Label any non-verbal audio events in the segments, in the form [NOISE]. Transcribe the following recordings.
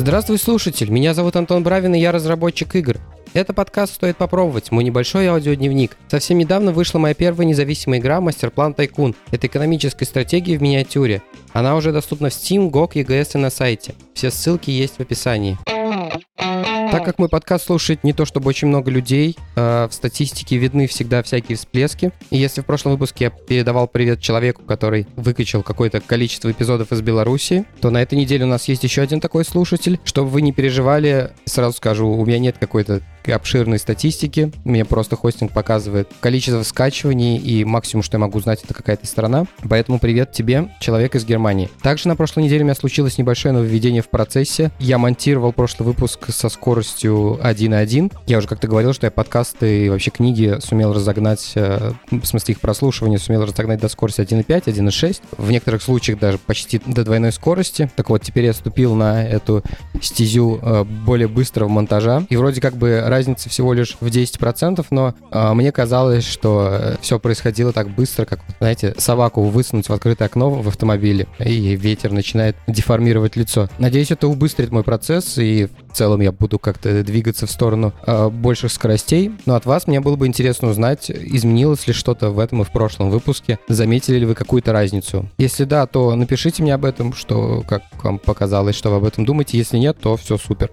Здравствуй, слушатель! Меня зовут Антон Бравин, и я разработчик игр. Это подкаст «Стоит попробовать», мой небольшой аудиодневник. Совсем недавно вышла моя первая независимая игра «Мастерплан Тайкун». Это экономическая стратегия в миниатюре. Она уже доступна в Steam, GOG, EGS и на сайте. Все ссылки есть в описании. Так как мой подкаст слушает не то чтобы очень много людей, э, в статистике видны всегда всякие всплески. И если в прошлом выпуске я передавал привет человеку, который выкачал какое-то количество эпизодов из Беларуси, то на этой неделе у нас есть еще один такой слушатель. Чтобы вы не переживали, сразу скажу, у меня нет какой-то обширной статистики. Мне просто хостинг показывает количество скачиваний, и максимум, что я могу знать, это какая-то страна. Поэтому привет тебе, человек из Германии. Также на прошлой неделе у меня случилось небольшое нововведение в процессе. Я монтировал прошлый выпуск со скоростью 1.1. Я уже как-то говорил, что я подкасты и вообще книги сумел разогнать, э, в смысле их прослушивания, сумел разогнать до скорости 1.5, 1.6. В некоторых случаях даже почти до двойной скорости. Так вот, теперь я ступил на эту стезю э, более быстрого монтажа. И вроде как бы разница всего лишь в 10%, но э, мне казалось, что э, все происходило так быстро, как, знаете, собаку высунуть в открытое окно в автомобиле, и ветер начинает деформировать лицо. Надеюсь, это убыстрит мой процесс, и в целом я буду как-то двигаться в сторону э, больших скоростей. Но от вас мне было бы интересно узнать, изменилось ли что-то в этом и в прошлом выпуске, заметили ли вы какую-то разницу. Если да, то напишите мне об этом, что как вам показалось, что вы об этом думаете. Если нет, то все супер.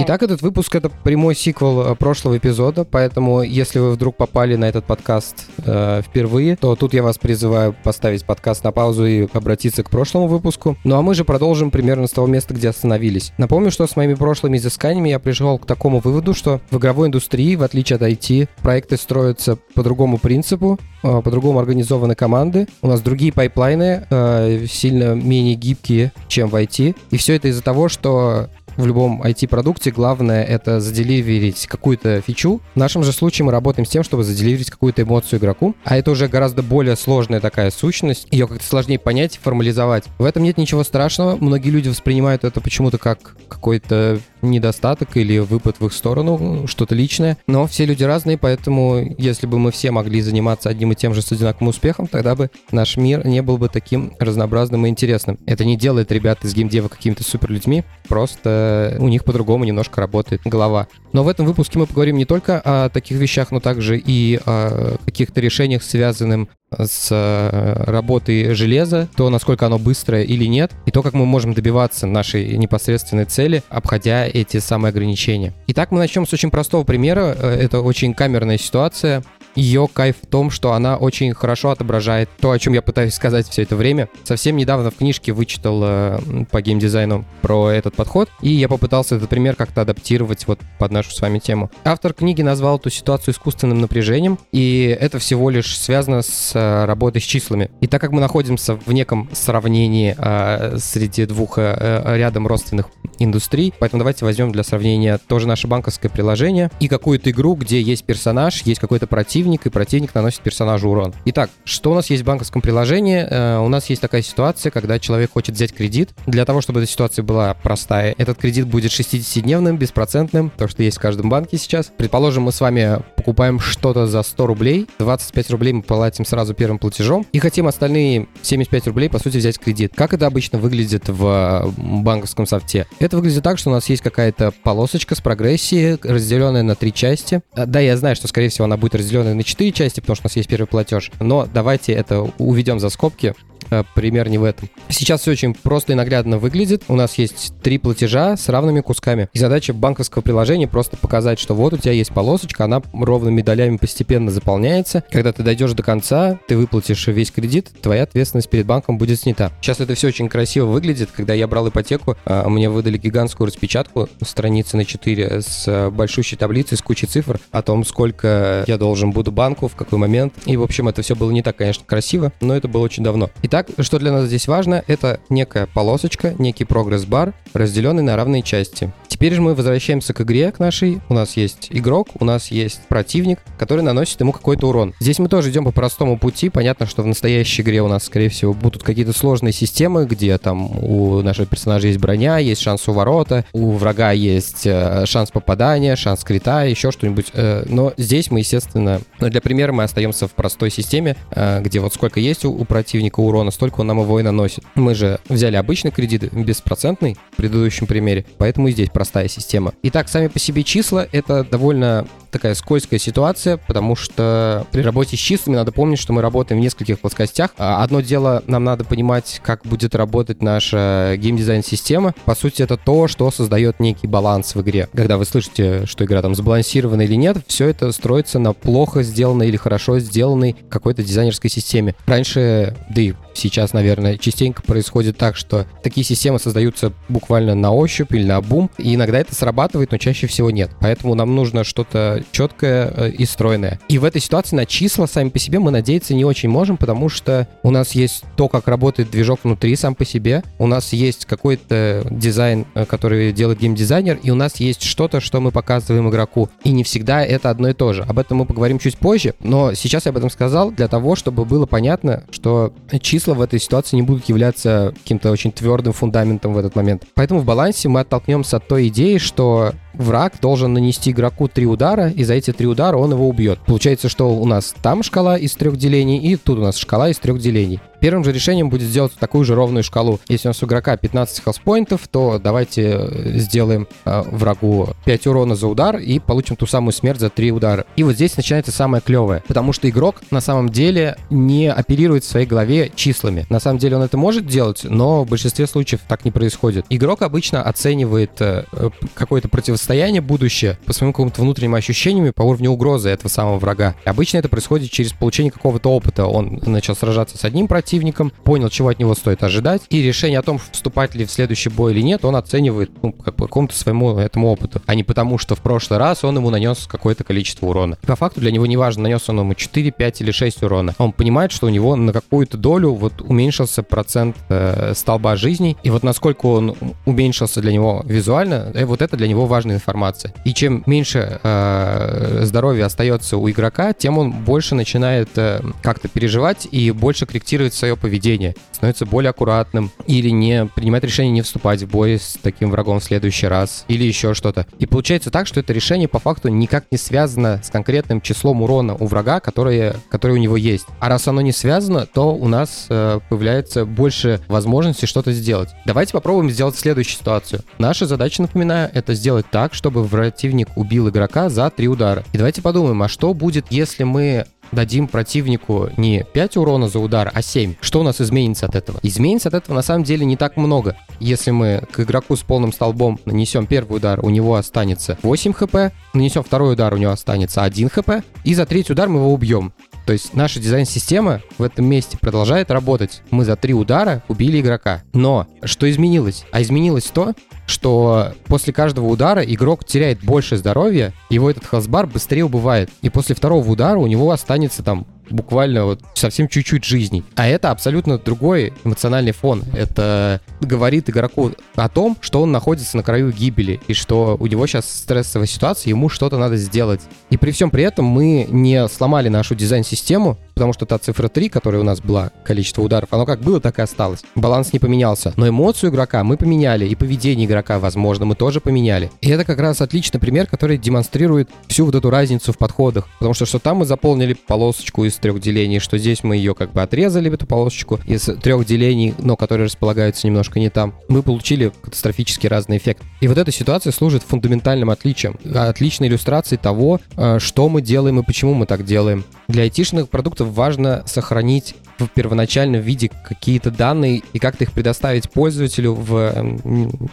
Итак, этот выпуск это прямой сиквел э, прошлого эпизода, поэтому если вы вдруг попали на этот подкаст э, впервые, то тут я вас призываю поставить подкаст на паузу и обратиться к прошлому выпуску. Ну а мы же продолжим примерно с того места, где остановились. Напомню, что с моими прошлыми изысканиями я пришел к такому выводу, что в игровой индустрии, в отличие от IT, проекты строятся по другому принципу, э, по-другому организованы команды. У нас другие пайплайны, э, сильно менее гибкие, чем в IT. И все это из-за того, что в любом IT-продукте главное это заделиверить какую-то фичу. В нашем же случае мы работаем с тем, чтобы заделиверить какую-то эмоцию игроку, а это уже гораздо более сложная такая сущность, ее как-то сложнее понять, формализовать. В этом нет ничего страшного, многие люди воспринимают это почему-то как какой-то недостаток или выпад в их сторону, что-то личное, но все люди разные, поэтому если бы мы все могли заниматься одним и тем же с одинаковым успехом, тогда бы наш мир не был бы таким разнообразным и интересным. Это не делает ребят из геймдева какими-то супер людьми, просто у них по-другому немножко работает голова. Но в этом выпуске мы поговорим не только о таких вещах, но также и о каких-то решениях, связанных с э, работой железа, то, насколько оно быстрое или нет, и то, как мы можем добиваться нашей непосредственной цели, обходя эти самые ограничения. Итак, мы начнем с очень простого примера. Э, это очень камерная ситуация ее кайф в том, что она очень хорошо отображает то, о чем я пытаюсь сказать все это время. Совсем недавно в книжке вычитал э, по геймдизайну про этот подход, и я попытался этот пример как-то адаптировать вот под нашу с вами тему. Автор книги назвал эту ситуацию искусственным напряжением, и это всего лишь связано с э, работой с числами. И так как мы находимся в неком сравнении э, среди двух э, э рядом родственных индустрий, поэтому давайте возьмем для сравнения тоже наше банковское приложение и какую-то игру, где есть персонаж, есть какой-то противник, противник, и противник наносит персонажу урон. Итак, что у нас есть в банковском приложении? Э, у нас есть такая ситуация, когда человек хочет взять кредит. Для того, чтобы эта ситуация была простая, этот кредит будет 60-дневным, беспроцентным, то, что есть в каждом банке сейчас. Предположим, мы с вами покупаем что-то за 100 рублей, 25 рублей мы платим сразу первым платежом, и хотим остальные 75 рублей, по сути, взять кредит. Как это обычно выглядит в банковском софте? Это выглядит так, что у нас есть какая-то полосочка с прогрессией, разделенная на три части. А, да, я знаю, что, скорее всего, она будет разделена на 4 части, потому что у нас есть первый платеж. Но давайте это уведем за скобки. Э, пример не в этом. Сейчас все очень просто и наглядно выглядит. У нас есть три платежа с равными кусками. И задача банковского приложения просто показать, что вот у тебя есть полосочка, она ровными долями постепенно заполняется. Когда ты дойдешь до конца, ты выплатишь весь кредит, твоя ответственность перед банком будет снята. Сейчас это все очень красиво выглядит. Когда я брал ипотеку, э, мне выдали гигантскую распечатку страницы на 4 с э, большущей таблицей, с кучей цифр о том, сколько я должен буду банку, в какой момент. И, в общем, это все было не так, конечно, красиво, но это было очень давно. Итак, что для нас здесь важно, это некая полосочка, некий прогресс-бар, разделенный на равные части. Теперь же мы возвращаемся к игре, к нашей. У нас есть игрок, у нас есть противник, который наносит ему какой-то урон. Здесь мы тоже идем по простому пути. Понятно, что в настоящей игре у нас, скорее всего, будут какие-то сложные системы, где там у нашего персонажа есть броня, есть шанс у ворота, у врага есть э, шанс попадания, шанс крита, еще что-нибудь. Э, но здесь мы, естественно, ну, для примера мы остаемся в простой системе, э, где вот сколько есть у, у противника урона, столько он нам его и наносит. Мы же взяли обычный кредит, беспроцентный в предыдущем примере, поэтому и здесь простая система. Итак, сами по себе числа — это довольно такая скользкая ситуация, потому что при работе с числами надо помнить, что мы работаем в нескольких плоскостях. А одно дело, нам надо понимать, как будет работать наша геймдизайн-система. По сути, это то, что создает некий баланс в игре. Когда вы слышите, что игра там сбалансирована или нет, все это строится на плохо сделанной или хорошо сделанной какой-то дизайнерской системе. Раньше, да и сейчас, наверное, частенько происходит так, что такие системы создаются буквально на ощупь или на бум, и иногда это срабатывает, но чаще всего нет. Поэтому нам нужно что-то четкое э, и стройное. И в этой ситуации на числа сами по себе мы надеяться не очень можем, потому что у нас есть то, как работает движок внутри сам по себе, у нас есть какой-то дизайн, э, который делает геймдизайнер, и у нас есть что-то, что мы показываем игроку. И не всегда это одно и то же. Об этом мы поговорим чуть позже, но сейчас я об этом сказал для того, чтобы было понятно, что числа в этой ситуации не будут являться каким-то очень твердым фундаментом в этот момент. Поэтому в балансе мы оттолкнемся от той идеи, что враг должен нанести игроку три удара, и за эти три удара он его убьет. Получается, что у нас там шкала из трех делений, и тут у нас шкала из трех делений. Первым же решением будет сделать такую же ровную шкалу. Если у нас у игрока 15 хелспоинтов, то давайте э, сделаем э, врагу 5 урона за удар и получим ту самую смерть за 3 удара. И вот здесь начинается самое клевое, потому что игрок на самом деле не оперирует в своей голове числами. На самом деле он это может делать, но в большинстве случаев так не происходит. Игрок обычно оценивает э, э какое-то противостояние будущее по своим каким-то внутренним ощущениям по уровню угрозы этого самого врага. Обычно это происходит через получение какого-то опыта. Он начал сражаться с одним противником, понял, чего от него стоит ожидать, и решение о том, вступать ли в следующий бой или нет, он оценивает ну, как по какому-то своему этому опыту, а не потому, что в прошлый раз он ему нанес какое-то количество урона. По факту для него не важно, нанес он ему 4, 5 или 6 урона. Он понимает, что у него на какую-то долю вот уменьшился процент э, столба жизней, и вот насколько он уменьшился для него визуально, э, вот это для него важная информация. И чем меньше э, здоровья остается у игрока, тем он больше начинает э, как-то переживать и больше корректирует свое поведение, становится более аккуратным или не принимает решение не вступать в бой с таким врагом в следующий раз или еще что-то. И получается так, что это решение по факту никак не связано с конкретным числом урона у врага, которое, который у него есть. А раз оно не связано, то у нас э, появляется больше возможностей что-то сделать. Давайте попробуем сделать следующую ситуацию. Наша задача, напоминаю, это сделать так, чтобы противник убил игрока за три удара. И давайте подумаем, а что будет, если мы дадим противнику не 5 урона за удар, а 7, что у нас изменится от этого? Изменится от этого на самом деле не так много. Если мы к игроку с полным столбом нанесем первый удар, у него останется 8 хп, нанесем второй удар, у него останется 1 хп, и за третий удар мы его убьем. То есть наша дизайн-система в этом месте продолжает работать. Мы за три удара убили игрока. Но что изменилось? А изменилось то, что после каждого удара игрок теряет больше здоровья, его этот хелсбар быстрее убывает. И после второго удара у него останется там буквально вот совсем чуть-чуть жизни. А это абсолютно другой эмоциональный фон. Это говорит игроку о том, что он находится на краю гибели, и что у него сейчас стрессовая ситуация, ему что-то надо сделать. И при всем при этом мы не сломали нашу дизайн-систему, потому что та цифра 3, которая у нас была, количество ударов, оно как было, так и осталось. Баланс не поменялся. Но эмоцию игрока мы поменяли, и поведение игрока, возможно, мы тоже поменяли. И это как раз отличный пример, который демонстрирует всю вот эту разницу в подходах. Потому что что там мы заполнили полосочку из трех делений, что здесь мы ее как бы отрезали, эту полосочку из трех делений, но которые располагаются немножко не там. Мы получили катастрофически разный эффект. И вот эта ситуация служит фундаментальным отличием, отличной иллюстрацией того, э, что мы делаем и почему мы так делаем. Для айтишных продуктов важно сохранить в первоначальном виде какие-то данные и как-то их предоставить пользователю в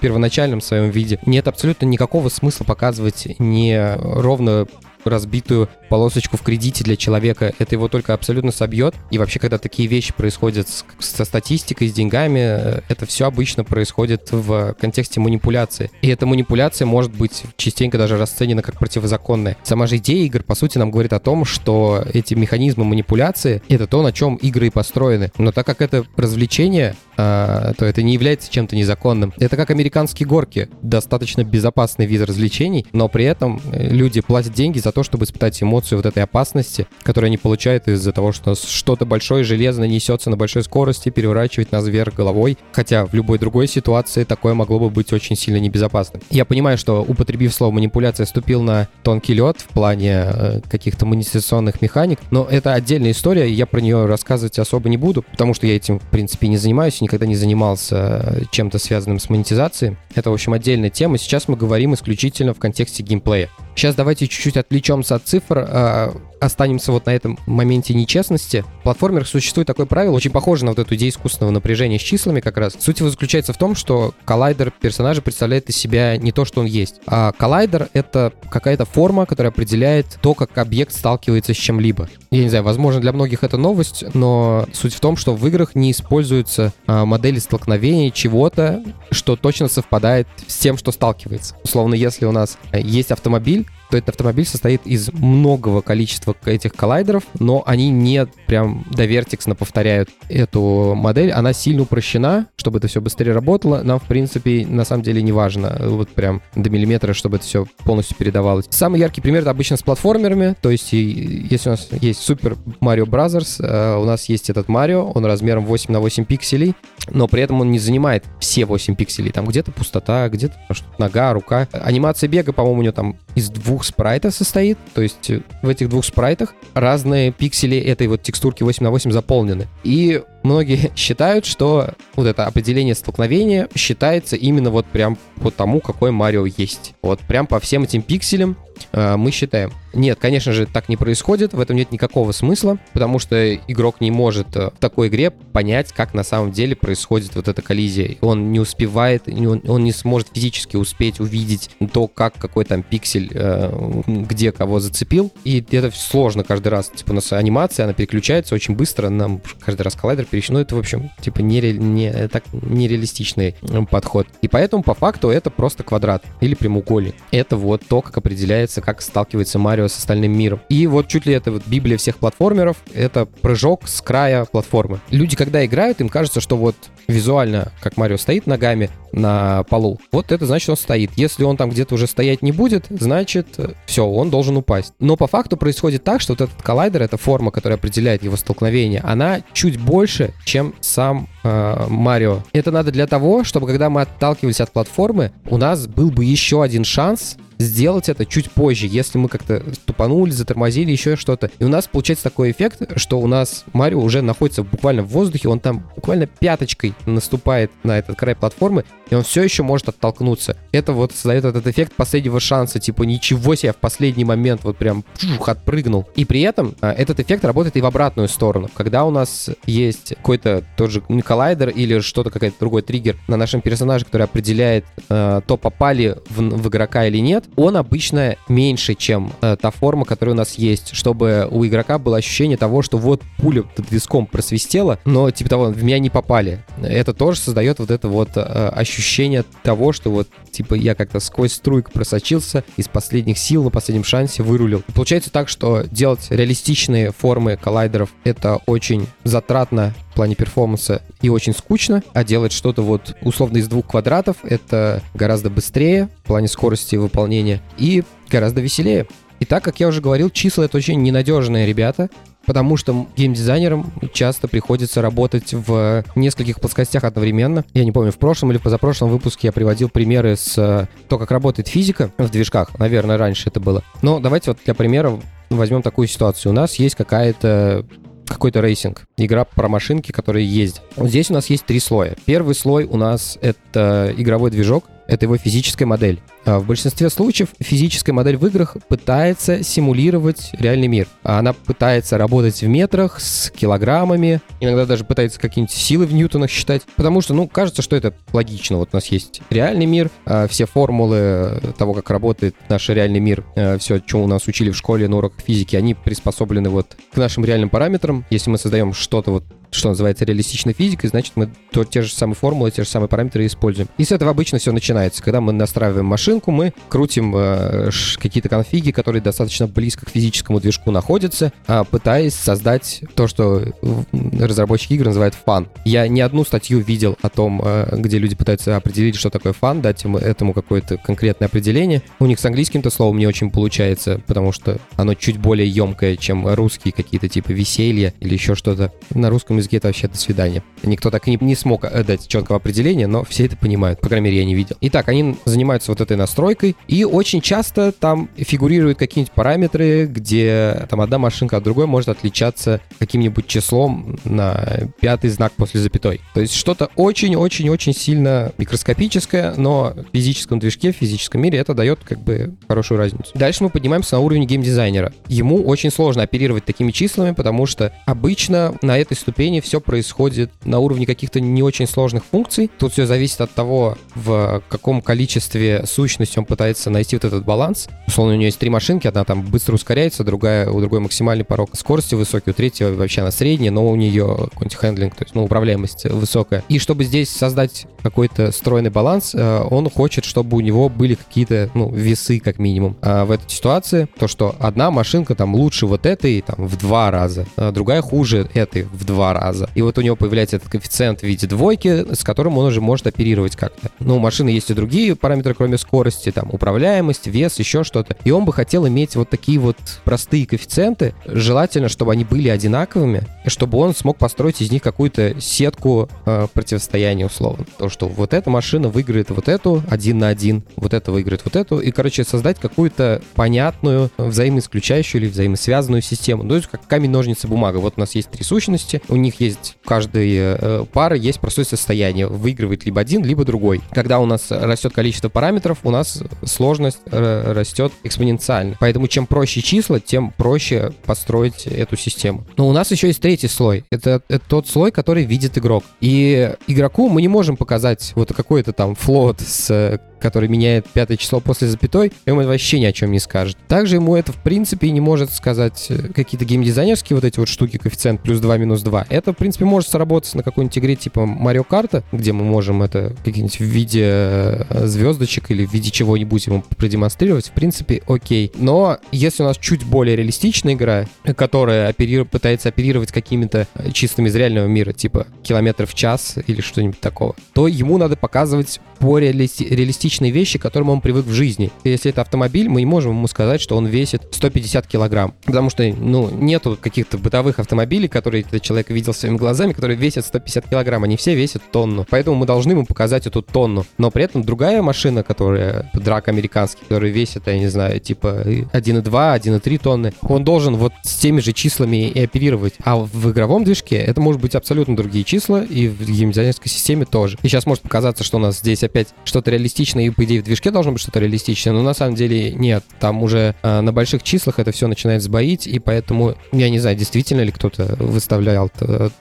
первоначальном своем виде. Нет абсолютно никакого смысла показывать не ровно разбитую полосочку в кредите для человека, это его только абсолютно собьет. И вообще, когда такие вещи происходят с, со статистикой, с деньгами, э, это все обычно происходит в контексте манипуляции. И эта манипуляция может быть частенько даже расценена как противозаконная. Сама же идея игр, по сути, нам говорит о том, что эти механизмы манипуляции — это то, на чем игры и построены. Но так как это развлечение, то это не является чем-то незаконным. Это как американские горки. Достаточно безопасный вид развлечений, но при этом э, люди платят деньги за то, чтобы испытать эмоцию вот этой опасности, которую они получают из-за того, что что-то большое железно несется на большой скорости, переворачивает нас вверх головой. Хотя в любой другой ситуации такое могло бы быть очень сильно небезопасным. Я понимаю, что употребив слово манипуляция, ступил на тонкий лед в плане э, каких-то монетизационных механик, но это отдельная история, и я про нее рассказывать особо не буду, потому что я этим, в принципе, не занимаюсь, никогда не занимался чем-то связанным с монетизацией. Это, в общем, отдельная тема. Сейчас мы говорим исключительно в контексте геймплея. Сейчас давайте чуть-чуть отвлечемся от цифр, э, останемся вот на этом моменте нечестности. В платформерах существует такое правило, очень похоже на вот эту идею искусственного напряжения с числами как раз. Суть его заключается в том, что коллайдер персонажа представляет из себя не то, что он есть. А коллайдер — это какая-то форма, которая определяет то, как объект сталкивается с чем-либо. Я не знаю, возможно, для многих это новость, но суть в том, что в играх не используются а, модели столкновения чего-то, что точно совпадает с тем, что сталкивается. Условно, если у нас э, есть автомобиль, то этот автомобиль состоит из многого количества этих коллайдеров, но они не прям довертиксно повторяют эту модель. Она сильно упрощена, чтобы это все быстрее работало. Нам, в принципе, на самом деле не важно, вот прям до миллиметра, чтобы это все полностью передавалось. Самый яркий пример это обычно с платформерами, то есть если у нас есть Super Mario Bros., э, у нас есть этот Марио, он размером 8 на 8 пикселей, но при этом он не занимает все 8 пикселей. Там где-то пустота, где-то нога, рука. Анимация бега, по-моему, у него там из двух спрайтов состоит. То есть э, в этих двух спрайтах разные пиксели этой вот текстурки 8 на 8 заполнены. И многие [LAUGHS] считают, что вот это определение столкновения считается именно вот прям по тому, какой Марио есть. Вот прям по всем этим пикселям э, мы считаем. Нет, конечно же, так не происходит, в этом нет никакого смысла, потому что игрок не может э, в такой игре понять, как на самом деле происходит вот эта коллизия. Он не успевает, он, он не сможет физически успеть увидеть то, как какой там пиксель, э, где кого зацепил. И это сложно каждый раз. Типа у нас анимация, она переключается очень быстро, нам каждый раз коллайдер перещ... Ну, это, в общем, типа нере... не... так нереалистичный подход. И поэтому, по факту, это просто квадрат или прямоугольник. Это вот то, как определяется, как сталкивается Марио с остальным миром. И вот чуть ли это вот библия всех платформеров, это прыжок с края платформы. Люди, когда играют, им кажется, что вот визуально, как Марио стоит ногами на полу, вот это значит, он стоит. Если он там где-то уже стоять не будет, значит, все, он должен упасть. Но по факту происходит так, что вот этот коллайдер, эта форма, которая определяет его столкновение, она чуть больше, чем сам э, Марио. Это надо для того, чтобы когда мы отталкивались от платформы, у нас был бы еще один шанс сделать это чуть позже, если мы как-то тупанули, затормозили, еще что-то. И у нас получается такой эффект, что у нас Марио уже находится буквально в воздухе, он там буквально пяточкой наступает на этот край платформы, и он все еще может оттолкнуться. Это вот создает этот эффект последнего шанса, типа ничего себе, в последний момент вот прям фух, отпрыгнул. И при этом а, этот эффект работает и в обратную сторону. Когда у нас есть какой-то тот же коллайдер или что-то, какой-то другой триггер на нашем персонаже, который определяет, э, то попали в, в игрока или нет, он обычно меньше, чем э, та форма, которая у нас есть, чтобы у игрока было ощущение того, что вот пуля под виском просвистела, но типа того, в меня не попали. Это тоже создает вот это вот э, ощущение того, что вот типа я как-то сквозь струйку просочился, из последних сил на последнем шансе вырулил. Получается так, что делать реалистичные формы коллайдеров это очень затратно плане перформанса и очень скучно, а делать что-то вот условно из двух квадратов это гораздо быстрее в плане скорости выполнения и гораздо веселее. И так, как я уже говорил, числа это очень ненадежные ребята, потому что геймдизайнерам часто приходится работать в нескольких плоскостях одновременно. Я не помню, в прошлом или позапрошлом выпуске я приводил примеры с э, то, как работает физика в движках. Наверное, раньше это было. Но давайте вот для примера возьмем такую ситуацию. У нас есть какая-то какой-то racing, игра про машинки, которые ездят. Вот здесь у нас есть три слоя. Первый слой у нас это игровой движок, это его физическая модель. А в большинстве случаев физическая модель в играх пытается симулировать реальный мир. Она пытается работать в метрах с килограммами, иногда даже пытается какие-нибудь силы в ньютонах считать, потому что, ну, кажется, что это логично. Вот у нас есть реальный мир, а все формулы того, как работает наш реальный мир, а все, что у нас учили в школе на уроках физики, они приспособлены вот к нашим реальным параметрам. Если мы создаем что-то вот что называется реалистичной физикой, значит, мы то, те же самые формулы, те же самые параметры используем. И с этого обычно все начинается, когда мы настраиваем машину, машинку, мы крутим э, какие-то конфиги, которые достаточно близко к физическому движку находятся, э, пытаясь создать то, что разработчики игр называют фан. Я не одну статью видел о том, э, где люди пытаются определить, что такое фан, дать ему, этому какое-то конкретное определение. У них с английским-то словом не очень получается, потому что оно чуть более емкое, чем русские какие-то типа веселья или еще что-то. На русском языке это вообще до свидания. Никто так и не, не смог э, дать четкого определения, но все это понимают. По крайней мере, я не видел. Итак, они занимаются вот этой настройкой, и очень часто там фигурируют какие-нибудь параметры, где там одна машинка от другой может отличаться каким-нибудь числом на пятый знак после запятой. То есть что-то очень-очень-очень сильно микроскопическое, но в физическом движке, в физическом мире это дает как бы хорошую разницу. Дальше мы поднимаемся на уровень геймдизайнера. Ему очень сложно оперировать такими числами, потому что обычно на этой ступени все происходит на уровне каких-то не очень сложных функций. Тут все зависит от того, в каком количестве сущности он пытается найти вот этот баланс. Условно, у него есть три машинки, одна там быстро ускоряется, другая, у другой максимальный порог скорости высокий, у третьей вообще она средняя, но у нее какой-нибудь хендлинг, то есть, ну, управляемость высокая. И чтобы здесь создать какой-то стройный баланс, э, он хочет, чтобы у него были какие-то, ну, весы как минимум. А в этой ситуации то, что одна машинка там лучше вот этой там в два раза, а другая хуже этой в два раза. И вот у него появляется этот коэффициент в виде двойки, с которым он уже может оперировать как-то. Ну, у машины есть и другие параметры, кроме скорости, там, управляемость, вес, еще что-то. И он бы хотел иметь вот такие вот простые коэффициенты, желательно, чтобы они были одинаковыми, и чтобы он смог построить из них какую-то сетку э, противостояния условно. То, что вот эта машина выиграет вот эту один на один, вот это выиграет вот эту, и, короче, создать какую-то понятную, взаимоисключающую или взаимосвязанную систему. Ну, то есть как камень, ножницы, бумага. Вот у нас есть три сущности, у них есть, у каждой э, пары есть простое состояние, выигрывает либо один, либо другой. Когда у нас растет количество параметров, у нас сложность э, растет экспоненциально. Поэтому чем проще числа, тем проще построить эту систему. Но у нас еще есть третий слой. Это, это тот слой, который видит игрок. И игроку мы не можем показать вот какой-то там флот с который меняет пятое число после запятой, ему это вообще ни о чем не скажет. Также ему это, в принципе, не может сказать э, какие-то геймдизайнерские вот эти вот штуки, коэффициент плюс 2, минус 2. Это, в принципе, может сработать на какой-нибудь игре типа Mario Kart, где мы можем это какие-нибудь в виде э, звездочек или в виде чего-нибудь ему продемонстрировать. В принципе, окей. Но если у нас чуть более реалистичная игра, которая опериру... пытается оперировать какими-то э, чистыми из реального мира, типа километров в час или что-нибудь такого, то ему надо показывать по реалистичные вещи, к которым он привык в жизни. Если это автомобиль, мы не можем ему сказать, что он весит 150 килограмм. Потому что, ну, нету каких-то бытовых автомобилей, которые этот человек видел своими глазами, которые весят 150 килограмм. Они все весят тонну. Поэтому мы должны ему показать эту тонну. Но при этом другая машина, которая драк американский, который весит, я не знаю, типа 1,2, 1,3 тонны, он должен вот с теми же числами и оперировать. А в игровом движке это может быть абсолютно другие числа, и в геймдизайнерской системе тоже. И сейчас может показаться, что у нас здесь опять что-то реалистичное, и, по идее, в движке должно быть что-то реалистичное, но на самом деле нет. Там уже э, на больших числах это все начинает сбоить, и поэтому, я не знаю, действительно ли кто-то выставлял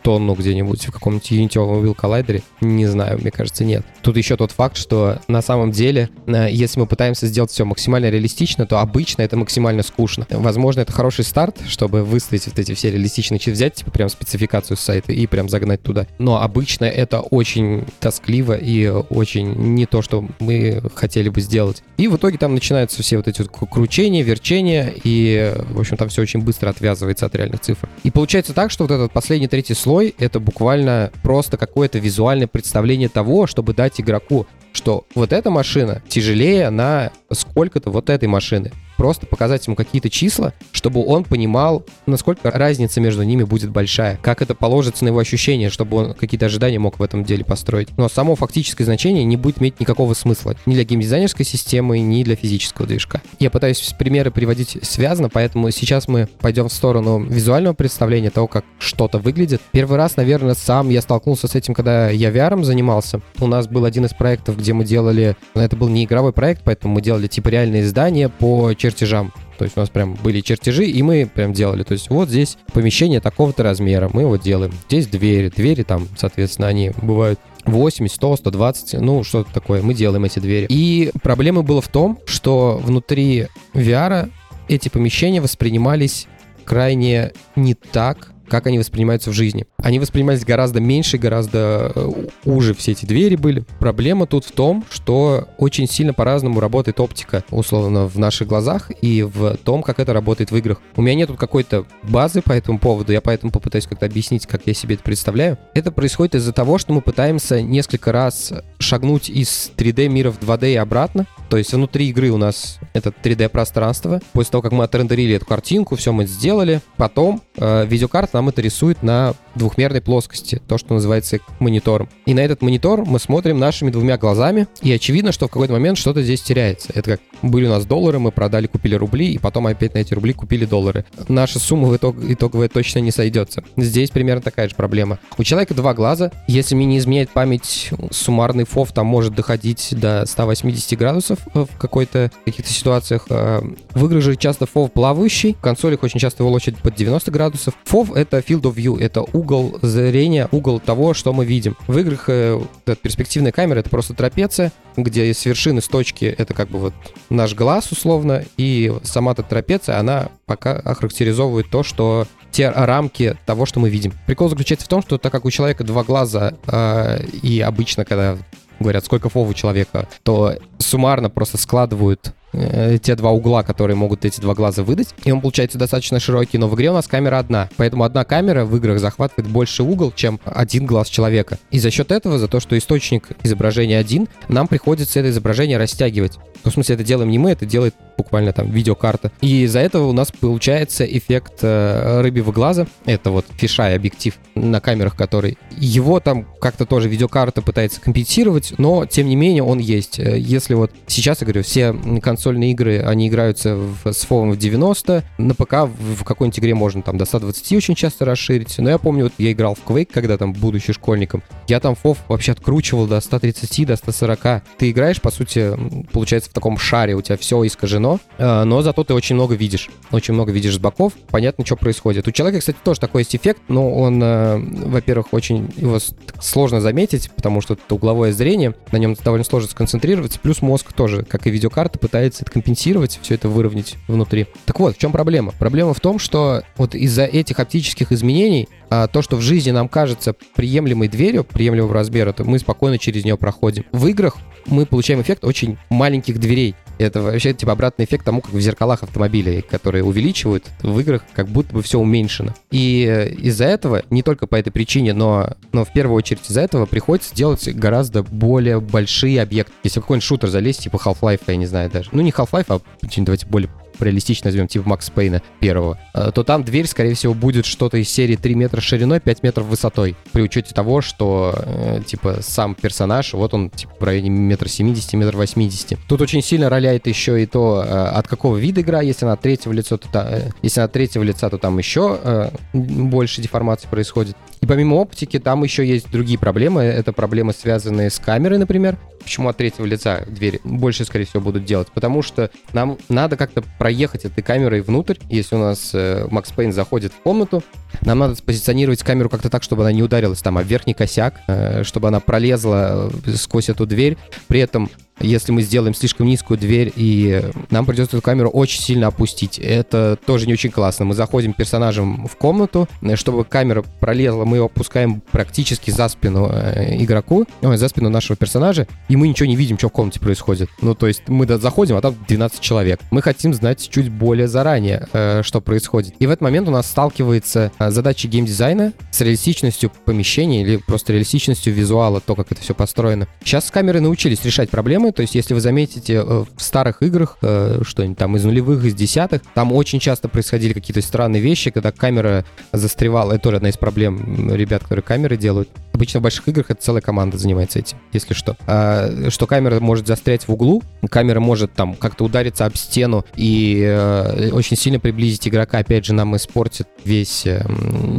тонну где-нибудь в каком-нибудь Unity Will Collider, не знаю, мне кажется, нет. Тут еще тот факт, что на самом деле, э, если мы пытаемся сделать все максимально реалистично, то обычно это максимально скучно. Возможно, это хороший старт, чтобы выставить вот эти все реалистичные числа, взять, типа, прям спецификацию сайта и прям загнать туда. Но обычно это очень тоскливо и очень не то, что мы хотели бы сделать. И в итоге там начинаются все вот эти вот кручения, верчения, и, в общем, там все очень быстро отвязывается от реальных цифр. И получается так, что вот этот последний третий слой — это буквально просто какое-то визуальное представление того, чтобы дать игроку что вот эта машина тяжелее на сколько-то вот этой машины просто показать ему какие-то числа, чтобы он понимал, насколько разница между ними будет большая, как это положится на его ощущения, чтобы он какие-то ожидания мог в этом деле построить. Но само фактическое значение не будет иметь никакого смысла ни для геймдизайнерской системы, ни для физического движка. Я пытаюсь примеры приводить связано, поэтому сейчас мы пойдем в сторону визуального представления того, как что-то выглядит. Первый раз, наверное, сам я столкнулся с этим, когда я VR занимался. У нас был один из проектов, где мы делали, это был не игровой проект, поэтому мы делали типа реальные издания по чертежам. То есть у нас прям были чертежи, и мы прям делали. То есть вот здесь помещение такого-то размера, мы его делаем. Здесь двери, двери там, соответственно, они бывают 80, 100, 120, ну, что-то такое. Мы делаем эти двери. И проблема была в том, что внутри VR эти помещения воспринимались крайне не так, как они воспринимаются в жизни. Они воспринимались гораздо меньше, гораздо э, уже все эти двери были. Проблема тут в том, что очень сильно по-разному работает оптика, условно, в наших глазах и в том, как это работает в играх. У меня нет какой-то базы по этому поводу, я поэтому попытаюсь как-то объяснить, как я себе это представляю. Это происходит из-за того, что мы пытаемся несколько раз шагнуть из 3D мира в 2D и обратно. То есть внутри игры у нас это 3D-пространство. После того, как мы отрендерили эту картинку, все мы сделали. Потом э, видеокарта нам это рисует на двухмерной плоскости, то, что называется монитором. И на этот монитор мы смотрим нашими двумя глазами, и очевидно, что в какой-то момент что-то здесь теряется. Это как были у нас доллары, мы продали, купили рубли, и потом опять на эти рубли купили доллары. Наша сумма в итог, итоговая точно не сойдется. Здесь примерно такая же проблема. У человека два глаза. Если мне не изменяет память, суммарный фов там может доходить до 180 градусов в какой-то каких-то ситуациях. А, в играх часто фов плавающий, в консолях очень часто его лочат под 90 градусов. Фов — это field of view, это угол зрения, угол того, что мы видим. В играх э, перспективная камера — это просто трапеция, где с вершины, с точки — это как бы вот наш глаз условно, и сама эта трапеция, она пока охарактеризовывает то, что те рамки того, что мы видим. Прикол заключается в том, что так как у человека два глаза, э, и обычно, когда говорят, сколько фов у человека, то суммарно просто складывают э, те два угла, которые могут эти два глаза выдать, и он получается достаточно широкий, но в игре у нас камера одна, поэтому одна камера в играх захватывает больше угол, чем один глаз человека. И за счет этого, за то, что источник изображения один, нам приходится это изображение растягивать. Ну, в смысле, это делаем не мы, это делает буквально там видеокарта. И из-за этого у нас получается эффект э, рыбьего глаза. Это вот фишай объектив на камерах, который... Его там как-то тоже видеокарта пытается компенсировать, но тем не менее он есть. Э, если вот сейчас, я говорю, все консольные игры, они играются в, с фовом в 90, на ПК в, в какой-нибудь игре можно там до 120 очень часто расширить. Но я помню, вот я играл в Quake, когда там, будучи школьником, я там фов вообще откручивал до 130, до 140. Ты играешь, по сути, получается, в таком шаре, у тебя все искажено, э, но зато ты очень много видишь. Очень много видишь с боков, понятно, что происходит. У человека, кстати, тоже такой есть эффект, но он, э, во-первых, очень его сложно заметить, потому что это угловое зрение, на нем довольно сложно сконцентрироваться, плюс мозг тоже, как и видеокарта, пытается это компенсировать, все это выровнять внутри. Так вот, в чем проблема? Проблема в том, что вот из-за этих оптических изменений а то, что в жизни нам кажется приемлемой дверью, приемлемого размера, то мы спокойно через нее проходим. В играх мы получаем эффект очень маленьких дверей. Это вообще типа обратный эффект тому, как в зеркалах автомобилей, которые увеличивают, в играх как будто бы все уменьшено. И э, из-за этого, не только по этой причине, но, но в первую очередь из-за этого приходится делать гораздо более большие объекты. Если какой-нибудь шутер залезть, типа Half-Life, я не знаю даже. Ну, не Half-Life, а давайте более реалистично назовем, типа Макс Пейна первого, э, то там дверь, скорее всего, будет что-то из серии 3 метра шириной, 5 метров высотой. При учете того, что, э, типа, сам персонаж, вот он, типа, в районе метра 70, метр 80. Тут очень сильно роляет еще и то, э, от какого вида игра. Если она от третьего лица, то, та, если от третьего лица, то там еще больше деформации происходит. И помимо оптики, там еще есть другие проблемы. Это проблемы, связанные с камерой, например. Почему от третьего лица двери больше, скорее всего, будут делать? Потому что нам надо как-то проехать этой камерой внутрь. Если у нас э, Макс Пейн заходит в комнату, нам надо спозиционировать камеру как-то так, чтобы она не ударилась там о верхний косяк, э, чтобы она пролезла э, сквозь эту дверь. При этом если мы сделаем слишком низкую дверь, и нам придется эту камеру очень сильно опустить. Это тоже не очень классно. Мы заходим персонажем в комнату, чтобы камера пролезла, мы ее опускаем практически за спину э, игроку, ой, за спину нашего персонажа, и мы ничего не видим, что в комнате происходит. Ну, то есть мы заходим, а там 12 человек. Мы хотим знать чуть более заранее, э, что происходит. И в этот момент у нас сталкивается э, задача геймдизайна с реалистичностью помещения или просто реалистичностью визуала, то, как это все построено. Сейчас камеры научились решать проблемы, проблемы. То есть, если вы заметите э, в старых играх, э, что-нибудь там из нулевых, из десятых, там очень часто происходили какие-то странные вещи, когда камера застревала. Это тоже одна из проблем ребят, которые камеры делают. Обычно в больших играх это целая команда занимается этим, если что. А, что камера может застрять в углу, камера может там как-то удариться об стену и э, очень сильно приблизить игрока. Опять же, нам испортит весь, э,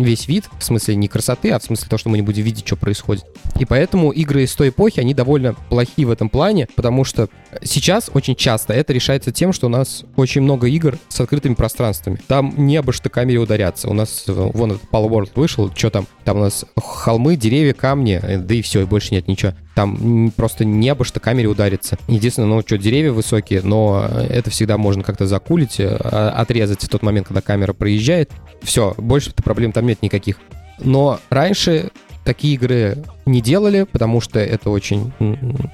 весь вид, в смысле не красоты, а в смысле того, что мы не будем видеть, что происходит. И поэтому игры из той эпохи, они довольно плохие в этом плане, потому что сейчас очень часто это решается тем, что у нас очень много игр с открытыми пространствами. Там не обо что камере ударяться. У нас, вон этот Palo World вышел, что там? Там у нас холмы, деревья, деревья, камни, э, да и все, и больше нет ничего. Там просто не обо что камере удариться. Единственное, ну что, деревья высокие, но это всегда можно как-то закулить, а, отрезать в тот момент, когда камера проезжает. Все, больше проблем там нет никаких. Но раньше такие игры не делали, потому что это очень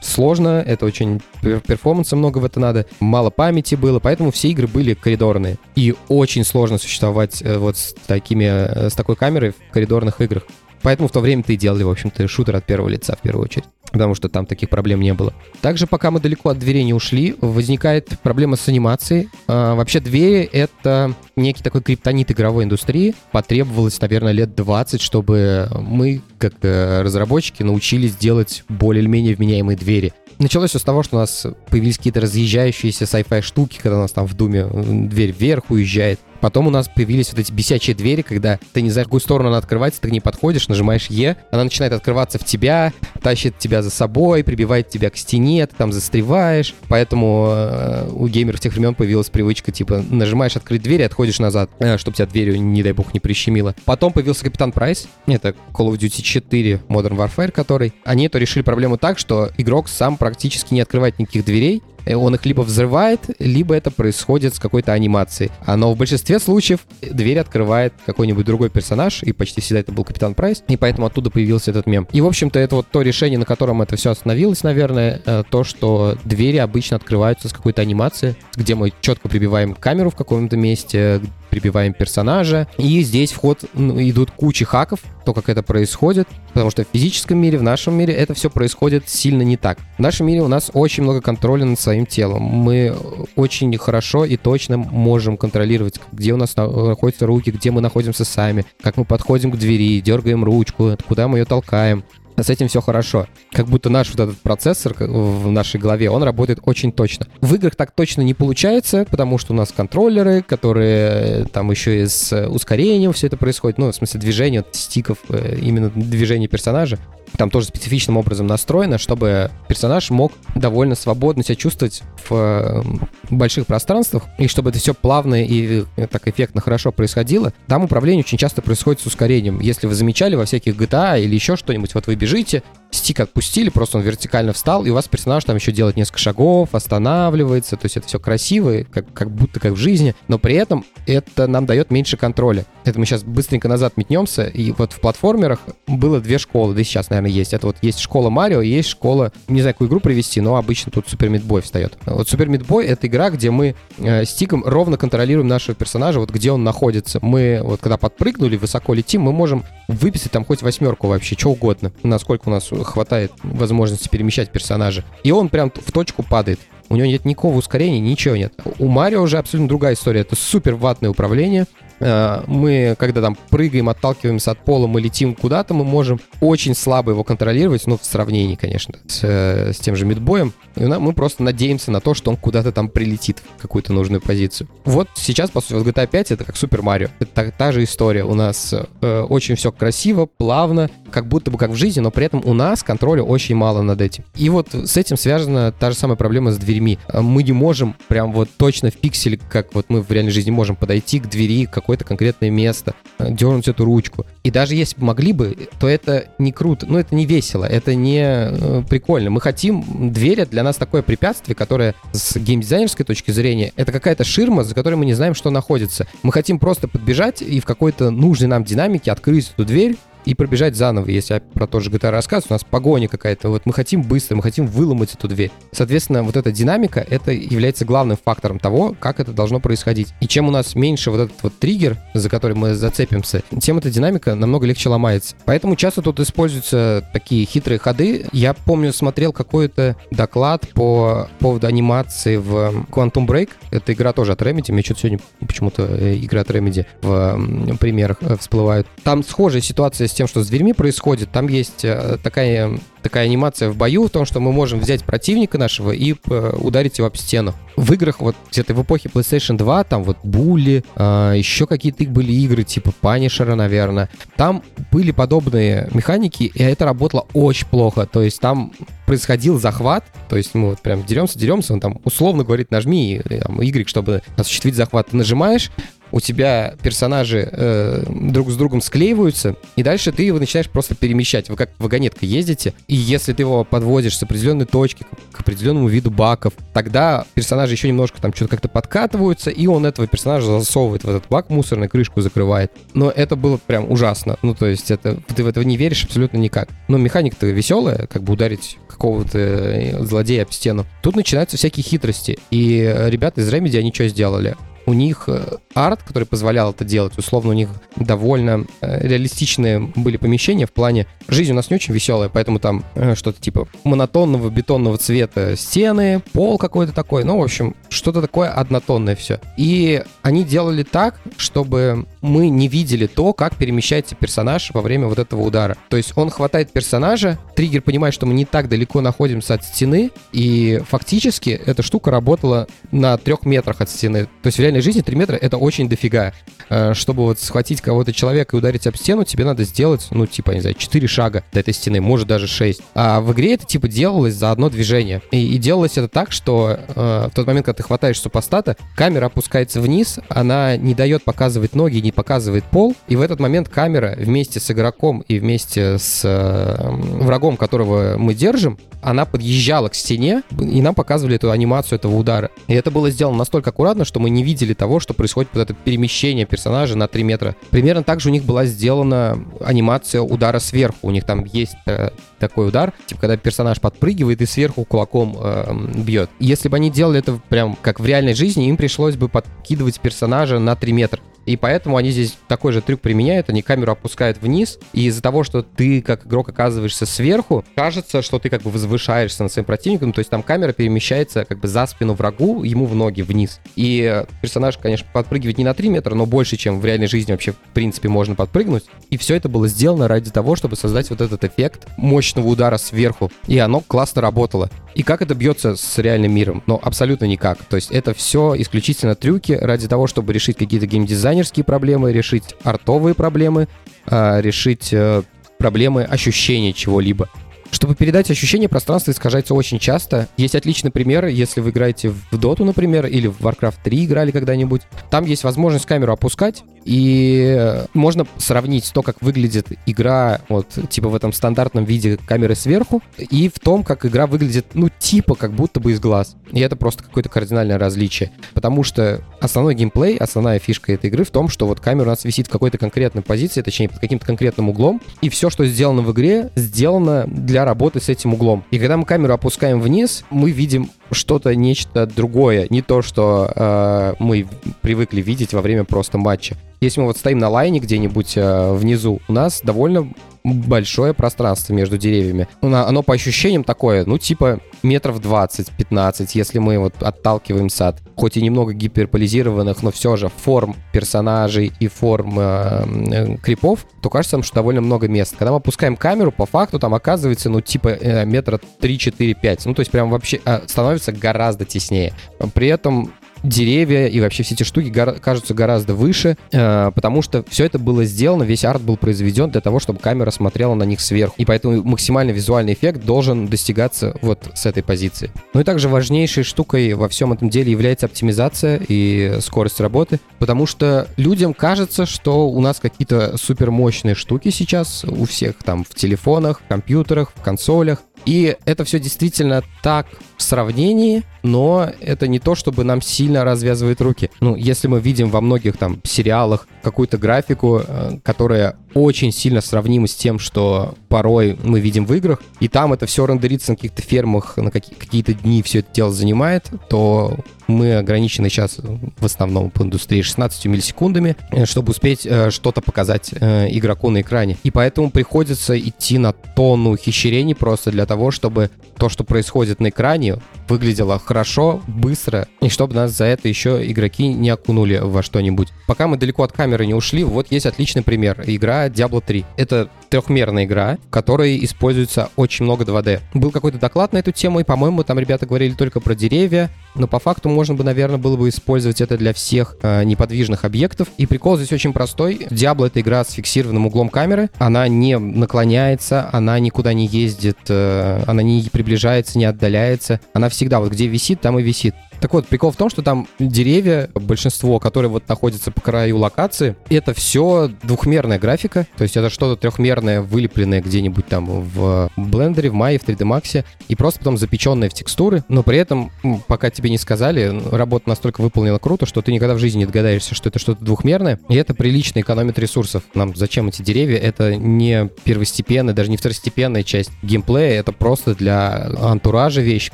сложно, это очень перформанса много в это надо, мало памяти было, поэтому все игры были коридорные. И очень сложно существовать э, вот с такими, э, с такой камерой в коридорных играх. Поэтому в то время-то и делали, в общем-то, шутер от первого лица в первую очередь. Потому что там таких проблем не было. Также, пока мы далеко от дверей не ушли, возникает проблема с анимацией. А, вообще, двери — это некий такой криптонит игровой индустрии. Потребовалось, наверное, лет 20, чтобы мы, как разработчики, научились делать более или менее вменяемые двери. Началось все с того, что у нас появились какие-то разъезжающиеся sci-fi штуки, когда у нас там в Думе дверь вверх уезжает. Потом у нас появились вот эти бесячие двери, когда ты не знаешь, какую сторону она открывается, ты к ней подходишь, нажимаешь Е, она начинает открываться в тебя, тащит тебя за собой, прибивает тебя к стене, ты там застреваешь. Поэтому э, у геймеров тех времен появилась привычка, типа, нажимаешь открыть дверь и отходишь назад, э, чтобы тебя дверью, не дай бог, не прищемило. Потом появился Капитан Прайс, это Call of Duty 4 Modern Warfare, который. Они это решили проблему так, что игрок сам практически не открывает никаких дверей, он их либо взрывает, либо это происходит с какой-то анимацией. А, но в большинстве случаев дверь открывает какой-нибудь другой персонаж, и почти всегда это был Капитан Прайс, и поэтому оттуда появился этот мем. И, в общем-то, это вот то решение, на котором это все остановилось, наверное, э, то, что двери обычно открываются с какой-то анимацией, где мы четко прибиваем камеру в каком-то месте, прибиваем персонажа. И здесь в ход ну, идут кучи хаков, то, как это происходит, потому что в физическом мире, в нашем мире это все происходит сильно не так. В нашем мире у нас очень много контроля над своим телом. Мы очень хорошо и точно можем контролировать, где у нас находятся руки, где мы находимся сами, как мы подходим к двери, дергаем ручку, куда мы ее толкаем с этим все хорошо. Как будто наш вот этот процессор в нашей голове, он работает очень точно. В играх так точно не получается, потому что у нас контроллеры, которые э, там еще и с ускорением все это происходит, ну, в смысле движения стиков, э, именно движение персонажа там тоже специфичным образом настроено, чтобы персонаж мог довольно свободно себя чувствовать в э, больших пространствах, и чтобы это все плавно и э, так эффектно хорошо происходило. Там управление очень часто происходит с ускорением. Если вы замечали во всяких GTA или еще что-нибудь, вот вы бежите, стик отпустили, просто он вертикально встал, и у вас персонаж там еще делает несколько шагов, останавливается, то есть это все красиво, как, как будто как в жизни, но при этом это нам дает меньше контроля. Это мы сейчас быстренько назад метнемся, и вот в платформерах было две школы, да и сейчас, наверное, есть. Это вот есть школа Марио, есть школа, не знаю, какую игру привести, но обычно тут Супер Мидбой встает. Вот Супер Мидбой — это игра, где мы э, стиком ровно контролируем нашего персонажа, вот где он находится. Мы вот когда подпрыгнули, высоко летим, мы можем выписать там хоть восьмерку вообще, что угодно, насколько у нас хватает возможности перемещать персонажа. И он прям в точку падает. У него нет никакого ускорения, ничего нет. У Марио уже абсолютно другая история. Это супер ватное управление. Э, мы, когда там прыгаем, отталкиваемся от пола, мы летим куда-то, мы можем очень слабо его контролировать, ну, в сравнении, конечно, с, э, с тем же мидбоем. И мы просто надеемся на то, что он куда-то там прилетит в какую-то нужную позицию. Вот сейчас, по сути, вот GTA 5 это как Супер Марио. Это та, та же история. У нас э, очень все красиво, плавно, как будто бы как в жизни, но при этом у нас контроля очень мало над этим. И вот с этим связана та же самая проблема с дверьми. Мы не можем прям вот точно в пикселе, как вот мы в реальной жизни можем подойти к двери, как какое-то конкретное место, э, дернуть эту ручку. И даже если бы могли бы, то это не круто, ну это не весело, это не э, прикольно. Мы хотим, дверь для нас такое препятствие, которое с геймдизайнерской точки зрения, это какая-то ширма, за которой мы не знаем, что находится. Мы хотим просто подбежать и в какой-то нужной нам динамике открыть эту дверь, и пробежать заново. Если я про тот же GTA рассказываю, у нас погоня какая-то. Вот мы хотим быстро, мы хотим выломать эту дверь. Соответственно, вот эта динамика, это является главным фактором того, как это должно происходить. И чем у нас меньше вот этот вот триггер, за который мы зацепимся, тем эта динамика намного легче ломается. Поэтому часто тут используются такие хитрые ходы. Я помню, смотрел какой-то доклад по поводу анимации в Quantum Break. Это игра тоже от Remedy. Мне что-то сегодня почему-то э, игры от Remedy в примерах э, всплывают. Там схожая ситуация с тем, что с дверьми происходит, там есть э, такая, такая анимация в бою, в том, что мы можем взять противника нашего и э, ударить его об стену. В играх вот где-то в эпохе PlayStation 2, там вот Булли, э, еще какие-то были игры типа Панишера, наверное. Там были подобные механики, и это работало очень плохо. То есть там происходил захват, то есть мы вот прям деремся, деремся, он там условно говорит, нажми там, Y, чтобы осуществить захват. Ты нажимаешь, у тебя персонажи э, друг с другом склеиваются, и дальше ты его начинаешь просто перемещать. Вы как вагонетка ездите, и если ты его подводишь с определенной точки к определенному виду баков, тогда персонажи еще немножко там что-то как-то подкатываются, и он этого персонажа засовывает в этот бак мусорный, крышку закрывает. Но это было прям ужасно. Ну, то есть это, ты в этого не веришь абсолютно никак. Но механика-то веселая, как бы ударить какого-то э, злодея об стену. Тут начинаются всякие хитрости. И ребята из Remedy, они что сделали? У них э, арт, который позволял это делать, условно, у них довольно э, реалистичные были помещения в плане... Жизнь у нас не очень веселая, поэтому там э, что-то типа монотонного бетонного цвета стены, пол какой-то такой, ну, в общем, что-то такое однотонное все. И они делали так, чтобы мы не видели то, как перемещается персонаж во время вот этого удара. То есть он хватает персонажа, триггер понимает, что мы не так далеко находимся от стены, и фактически эта штука работала на трех метрах от стены. То есть в реальной жизни 3 метра — это очень дофига. Э, чтобы вот схватить кого-то человека и ударить об стену, тебе надо сделать, ну, типа, не знаю, 4 шага до этой стены, может, даже 6. А в игре это, типа, делалось за одно движение. И, и делалось это так, что э, в тот момент, когда ты хватаешь супостата, камера опускается вниз, она не дает показывать ноги, не показывает пол, и в этот момент камера вместе с игроком и вместе с э, врагом, которого мы держим, она подъезжала к стене, и нам показывали эту анимацию этого удара. И это было сделано настолько аккуратно, что мы не видели того, что происходит вот это перемещение персонажа на 3 метра. Примерно так же у них была сделана анимация удара сверху. У них там есть э, такой удар, типа когда персонаж подпрыгивает и сверху кулаком э, бьет. Если бы они делали это прям как в реальной жизни, им пришлось бы подкидывать персонажа на 3 метра. И поэтому они здесь такой же трюк применяют, они камеру опускают вниз, и из-за того, что ты как игрок оказываешься сверху, кажется, что ты как бы возвышаешься над своим противником, то есть там камера перемещается как бы за спину врагу, ему в ноги вниз. И персонаж, конечно, подпрыгивает не на 3 метра, но больше, чем в реальной жизни вообще в принципе можно подпрыгнуть. И все это было сделано ради того, чтобы создать вот этот эффект мощного удара сверху. И оно классно работало. И как это бьется с реальным миром? Ну, абсолютно никак. То есть это все исключительно трюки ради того, чтобы решить какие-то геймдизайн дизайнерские проблемы, решить артовые проблемы, а, решить э, проблемы ощущения чего-либо. Чтобы передать ощущение, пространство искажается очень часто. Есть отличный пример, если вы играете в Dota, например, или в Warcraft 3 играли когда-нибудь. Там есть возможность камеру опускать, и можно сравнить то, как выглядит игра вот типа в этом стандартном виде камеры сверху, и в том, как игра выглядит, ну, типа как будто бы из глаз. И это просто какое-то кардинальное различие. Потому что основной геймплей, основная фишка этой игры в том, что вот камера у нас висит в какой-то конкретной позиции, точнее, под каким-то конкретным углом, и все, что сделано в игре, сделано для работы с этим углом. И когда мы камеру опускаем вниз, мы видим что-то, нечто другое, не то, что э, мы привыкли видеть во время просто матча. Если мы вот стоим на лайне где-нибудь э, внизу, у нас довольно большое пространство между деревьями. Оно по ощущениям такое, ну, типа метров 20-15, если мы вот отталкиваемся от, хоть и немного гиперполизированных, но все же форм персонажей и форм э, э, крипов, то кажется нам, что довольно много мест. Когда мы опускаем камеру, по факту там оказывается, ну, типа э, метра 3-4-5. Ну, то есть прям вообще э, становится гораздо теснее. При этом деревья и вообще все эти штуки гор- кажутся гораздо выше, э, потому что все это было сделано, весь арт был произведен для того, чтобы камера смотрела на них сверху. И поэтому максимальный визуальный эффект должен достигаться вот с этой позиции. Ну и также важнейшей штукой во всем этом деле является оптимизация и скорость работы, потому что людям кажется, что у нас какие-то супермощные штуки сейчас у всех там в телефонах, в компьютерах, в консолях, и это все действительно так в сравнении, но это не то, чтобы нам сильно развязывает руки. Ну, если мы видим во многих там сериалах какую-то графику, э, которая очень сильно сравнима с тем, что порой мы видим в играх, и там это все рендерится на каких-то фермах, на какие-то дни все это дело занимает, то мы ограничены сейчас в основном по индустрии 16 миллисекундами, э, чтобы успеть э, что-то показать игроку на экране. И поэтому приходится идти на тонну хищерений просто для того, чтобы то, что происходит на экране, выглядело хорошо, быстро, и чтобы нас за это еще игроки не окунули во что-нибудь. Пока мы далеко от камеры не ушли, вот есть отличный пример. Игра Diablo 3. Это трехмерная игра, в которой используется очень много 2D. Был какой-то доклад на эту тему, и, по-моему, там ребята говорили только про деревья, но по факту можно бы, наверное, было бы использовать это для всех э, неподвижных объектов. И прикол здесь очень простой. Diablo — это игра с фиксированным углом камеры. Она не наклоняется, она никуда не ездит, э, она не приближается, не отдаляется. Она всегда вот где висит, там и висит. Так вот, прикол в том, что там деревья, большинство, которые вот находятся по краю локации, это все двухмерная графика, то есть это что-то трехмерное, вылепленное где-нибудь там в блендере, в Maya, в 3D Max, и просто потом запеченное в текстуры, но при этом, пока тебе не сказали, работа настолько выполнена круто, что ты никогда в жизни не догадаешься, что это что-то двухмерное, и это прилично экономит ресурсов. Нам зачем эти деревья? Это не первостепенная, даже не второстепенная часть геймплея, это просто для антуража вещь,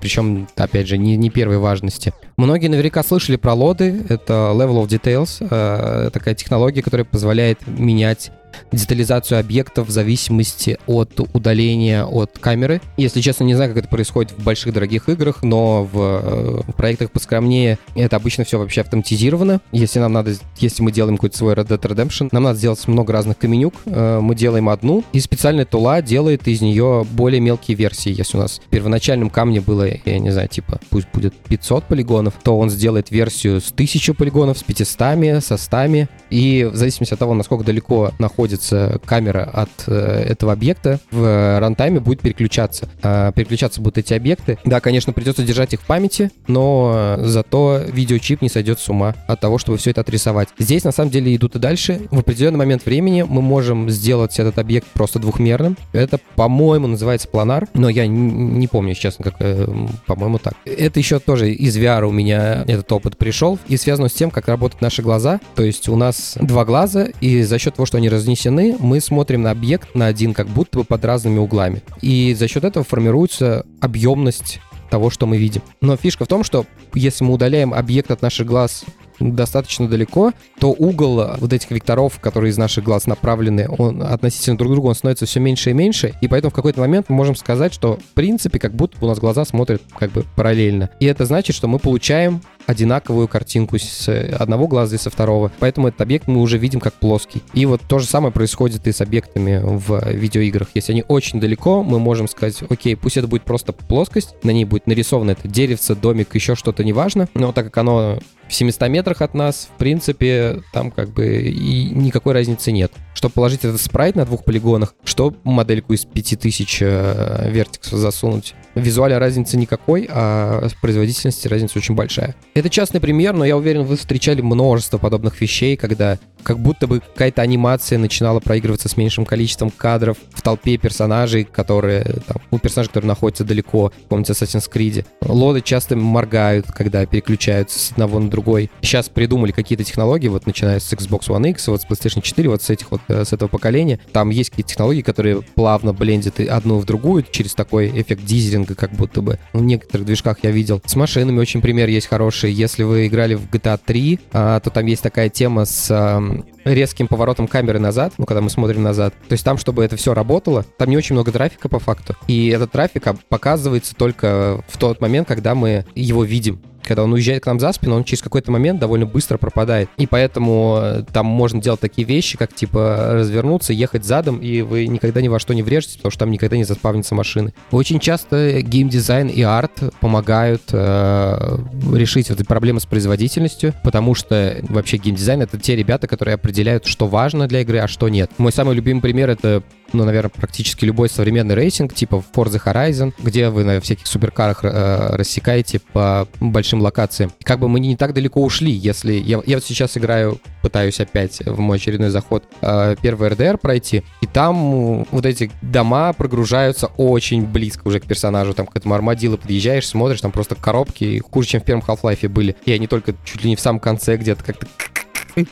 причем, опять же, не, не первой важности. Многие наверняка слышали про лоды, это Level of Details, э, такая технология, которая позволяет менять детализацию объектов в зависимости от удаления от камеры. Если честно, не знаю, как это происходит в больших дорогих играх, но в, э, в проектах поскромнее это обычно все вообще автоматизировано. Если нам надо, если мы делаем какой-то свой Red Dead Redemption, нам надо сделать много разных каменюк, э, мы делаем одну, и специальная тула делает из нее более мелкие версии. Если у нас в первоначальном камне было, я не знаю, типа, пусть будет 500 полигонов, то он сделает версию с 1000 полигонов, с 500, со 100, и в зависимости от того, насколько далеко находится находится камера от э, этого объекта, в рантайме будет переключаться. А переключаться будут эти объекты. Да, конечно, придется держать их в памяти, но зато видеочип не сойдет с ума от того, чтобы все это отрисовать. Здесь, на самом деле, идут и дальше. В определенный момент времени мы можем сделать этот объект просто двухмерным. Это, по-моему, называется планар, но я не помню, честно, как, э, по-моему, так. Это еще тоже из VR у меня этот опыт пришел и связано с тем, как работают наши глаза. То есть у нас два глаза, и за счет того, что они разнесены разнесены, мы смотрим на объект на один как будто бы под разными углами. И за счет этого формируется объемность того, что мы видим. Но фишка в том, что если мы удаляем объект от наших глаз достаточно далеко, то угол вот этих векторов, которые из наших глаз направлены, он относительно друг к другу, он становится все меньше и меньше, и поэтому в какой-то момент мы можем сказать, что в принципе как будто у нас глаза смотрят как бы параллельно. И это значит, что мы получаем одинаковую картинку с одного глаза и со второго. Поэтому этот объект мы уже видим как плоский. И вот то же самое происходит и с объектами в видеоиграх. Если они очень далеко, мы можем сказать, окей, пусть это будет просто плоскость, на ней будет нарисовано это деревце, домик, еще что-то, неважно. Но так как оно в 700 метрах от нас, в принципе, там как бы и никакой разницы нет. Чтобы положить этот спрайт на двух полигонах, что модельку из 5000 э, вертексов засунуть. Визуальной разницы никакой, а производительности разница очень большая. Это частный пример, но я уверен, вы встречали множество подобных вещей, когда как будто бы какая-то анимация начинала проигрываться с меньшим количеством кадров в толпе персонажей, которые, там, у персонажей, которые находятся далеко, помните Assassin's Creed. Лоды часто моргают, когда переключаются с одного на другой. Сейчас придумали какие-то технологии, вот начиная с Xbox One X, вот с PlayStation 4, вот с этих вот, э, с этого поколения. Там есть какие-то технологии, которые плавно блендят одну в другую через такой эффект дизелинга, как будто бы. В некоторых движках я видел. С машинами очень пример есть хороший. Если вы играли в GTA 3, а, то там есть такая тема с резким поворотом камеры назад, ну, когда мы смотрим назад. То есть там, чтобы это все работало, там не очень много трафика по факту. И этот трафик показывается только в тот момент, когда мы его видим когда он уезжает к нам за спину, он через какой-то момент довольно быстро пропадает. И поэтому э, там можно делать такие вещи, как типа развернуться, ехать задом, и вы никогда ни во что не врежетесь, потому что там никогда не заспавнятся машины. Очень часто геймдизайн и арт помогают э, решить эти проблемы с производительностью, потому что вообще геймдизайн — это те ребята, которые определяют, что важно для игры, а что нет. Мой самый любимый пример — это ну, наверное, практически любой современный racing, типа Forza Horizon, где вы на всяких суперкарах э, рассекаете по большим локациям. Как бы мы не так далеко ушли, если... Я, я вот сейчас играю, пытаюсь опять в мой очередной заход э, первый RDR пройти, и там вот эти дома прогружаются очень близко уже к персонажу, там к этому армадилу подъезжаешь, смотришь, там просто коробки хуже, чем в первом Half-Life были. И они только чуть ли не в самом конце где-то как-то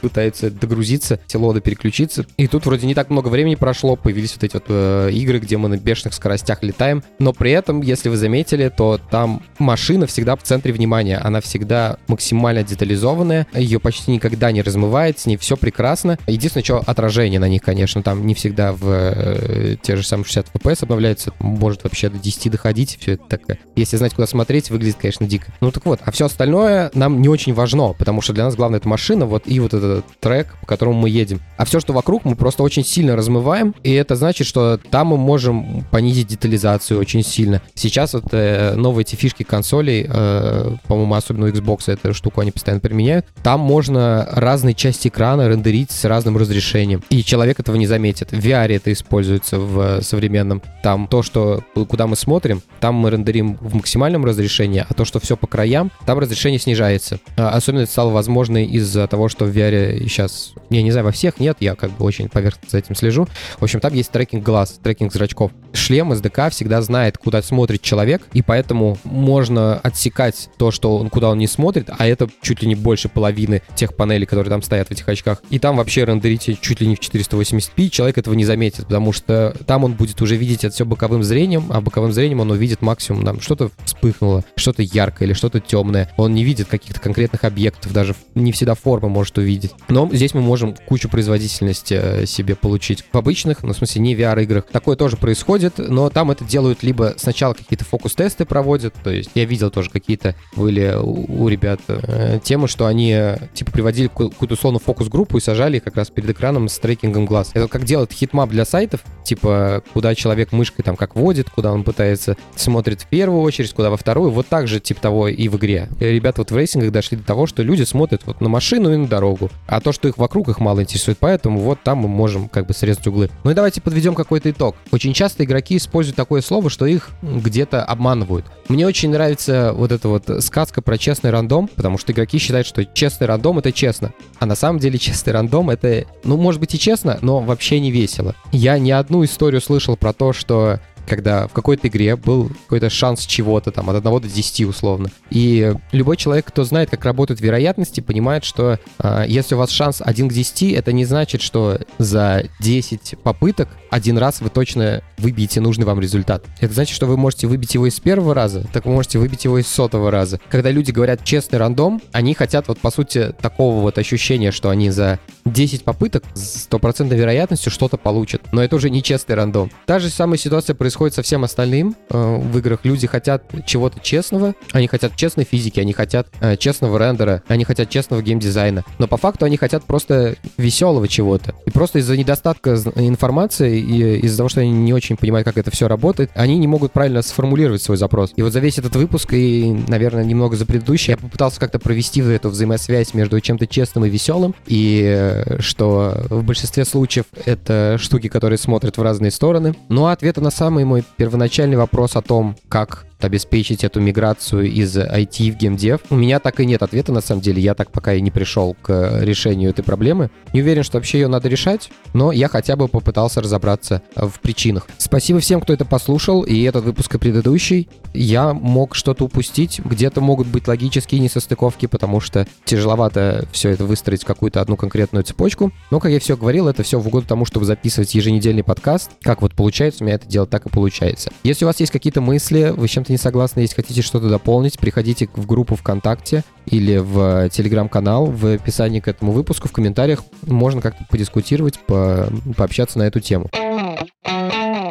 пытается догрузиться, телода переключиться. И тут вроде не так много времени прошло, появились вот эти вот э, игры, где мы на бешеных скоростях летаем. Но при этом, если вы заметили, то там машина всегда в центре внимания. Она всегда максимально детализованная, ее почти никогда не размывает, с ней все прекрасно. Единственное, что отражение на них, конечно, там не всегда в э, те же самые 60 FPS обновляются, может вообще до 10 доходить, все это такое. Если знать, куда смотреть, выглядит, конечно, дико. Ну так вот, а все остальное нам не очень важно, потому что для нас главное это машина, вот и вот вот этот трек, по которому мы едем. А все, что вокруг, мы просто очень сильно размываем, и это значит, что там мы можем понизить детализацию очень сильно. Сейчас вот э, новые эти фишки консолей, э, по-моему, особенно у Xbox эту штуку они постоянно применяют, там можно разные части экрана рендерить с разным разрешением, и человек этого не заметит. В VR это используется в современном. Там то, что куда мы смотрим, там мы рендерим в максимальном разрешении, а то, что все по краям, там разрешение снижается. А, особенно это стало возможно из-за того, что в VR сейчас, я не знаю, во всех нет, я как бы очень поверхностно за этим слежу. В общем, там есть трекинг глаз, трекинг зрачков. Шлем SDK всегда знает, куда смотрит человек, и поэтому можно отсекать то, что он, куда он не смотрит, а это чуть ли не больше половины тех панелей, которые там стоят в этих очках. И там вообще рендерите чуть ли не в 480p, человек этого не заметит, потому что там он будет уже видеть это все боковым зрением, а боковым зрением он увидит максимум там что-то вспыхнуло, что-то яркое или что-то темное. Он не видит каких-то конкретных объектов, даже не всегда формы может увидеть. Но здесь мы можем кучу производительности э, себе получить. В обычных, ну, в смысле, не VR-играх, такое тоже происходит, но там это делают либо сначала какие-то фокус-тесты проводят, то есть я видел тоже какие-то были у, у ребят э, темы, что они э, типа приводили какую-то условно фокус-группу и сажали их как раз перед экраном с трекингом глаз. Это как делают хитмап для сайтов, типа куда человек мышкой там как водит, куда он пытается, смотрит в первую очередь, куда во вторую, вот так же типа того и в игре. И ребята вот в рейсингах дошли до того, что люди смотрят вот на машину и на дорогу, а то, что их вокруг, их мало интересует, поэтому вот там мы можем как бы срезать углы. Ну и давайте подведем какой-то итог. Очень часто игроки используют такое слово, что их где-то обманывают. Мне очень нравится вот эта вот сказка про честный рандом, потому что игроки считают, что честный рандом — это честно. А на самом деле честный рандом — это, ну, может быть и честно, но вообще не весело. Я ни одну историю слышал про то, что когда в какой-то игре был какой-то шанс чего-то там от 1 до 10 условно. И любой человек, кто знает, как работают вероятности, понимает, что э, если у вас шанс 1 к 10, это не значит, что за 10 попыток один раз вы точно выбьете нужный вам результат. Это значит, что вы можете выбить его из первого раза, так вы можете выбить его из сотого раза. Когда люди говорят честный рандом, они хотят вот по сути такого вот ощущения, что они за 10 попыток с стопроцентной вероятностью что-то получат. Но это уже не честный рандом. Та же самая ситуация происходит со всем остальным э, в играх. Люди хотят чего-то честного, они хотят честной физики, они хотят э, честного рендера, они хотят честного геймдизайна. Но по факту они хотят просто веселого чего-то. И просто из-за недостатка информации и из-за того, что они не очень понимают, как это все работает, они не могут правильно сформулировать свой запрос. И вот за весь этот выпуск и, наверное, немного за предыдущий, я попытался как-то провести эту взаимосвязь между чем-то честным и веселым, и э, что в большинстве случаев это штуки, которые смотрят в разные стороны. Но ответа на самые мой первоначальный вопрос о том, как обеспечить эту миграцию из IT в геймдев? У меня так и нет ответа, на самом деле. Я так пока и не пришел к решению этой проблемы. Не уверен, что вообще ее надо решать, но я хотя бы попытался разобраться в причинах. Спасибо всем, кто это послушал, и этот выпуск и предыдущий. Я мог что-то упустить, где-то могут быть логические несостыковки, потому что тяжеловато все это выстроить в какую-то одну конкретную цепочку. Но, как я все говорил, это все в угоду тому, чтобы записывать еженедельный подкаст. Как вот получается у меня это делать, так и получается. Если у вас есть какие-то мысли, вы чем-то не согласны, если хотите что-то дополнить, приходите в группу ВКонтакте или в Телеграм-канал. В описании к этому выпуску в комментариях можно как-то подискутировать, по, пообщаться на эту тему.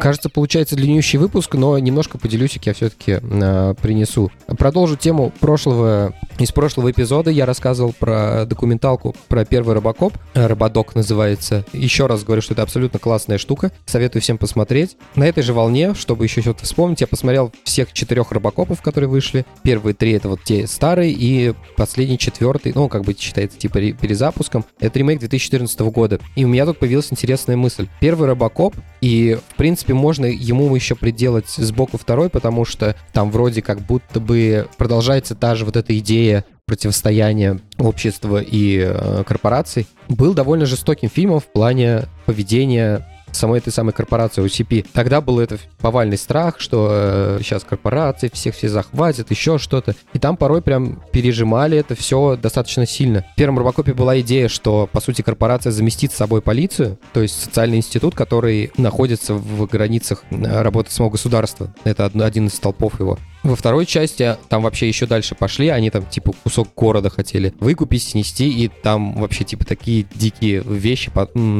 Кажется, получается длиннющий выпуск, но немножко поделюсь, я все-таки э, принесу. Продолжу тему прошлого, из прошлого эпизода. Я рассказывал про документалку про первый Робокоп. Рободок называется. Еще раз говорю, что это абсолютно классная штука. Советую всем посмотреть. На этой же волне, чтобы еще что-то вспомнить, я посмотрел всех четырех Робокопов, которые вышли. Первые три — это вот те старые, и последний четвертый, ну, как бы считается типа перезапуском. Это ремейк 2014 года. И у меня тут появилась интересная мысль. Первый Робокоп, и, в принципе, можно ему еще приделать сбоку второй, потому что там вроде как будто бы продолжается та же вот эта идея противостояния общества и э, корпораций. Был довольно жестоким фильмом в плане поведения самой этой самой корпорации OCP. Тогда был это повальный страх, что э, сейчас корпорации всех все захватят, еще что-то. И там порой прям пережимали это все достаточно сильно. В первом Робокопе была идея, что, по сути, корпорация заместит с собой полицию, то есть социальный институт, который находится в границах э, работы самого государства. Это один из столпов его. Во второй части там вообще еще дальше пошли, они там типа кусок города хотели выкупить, снести, и там вообще типа такие дикие вещи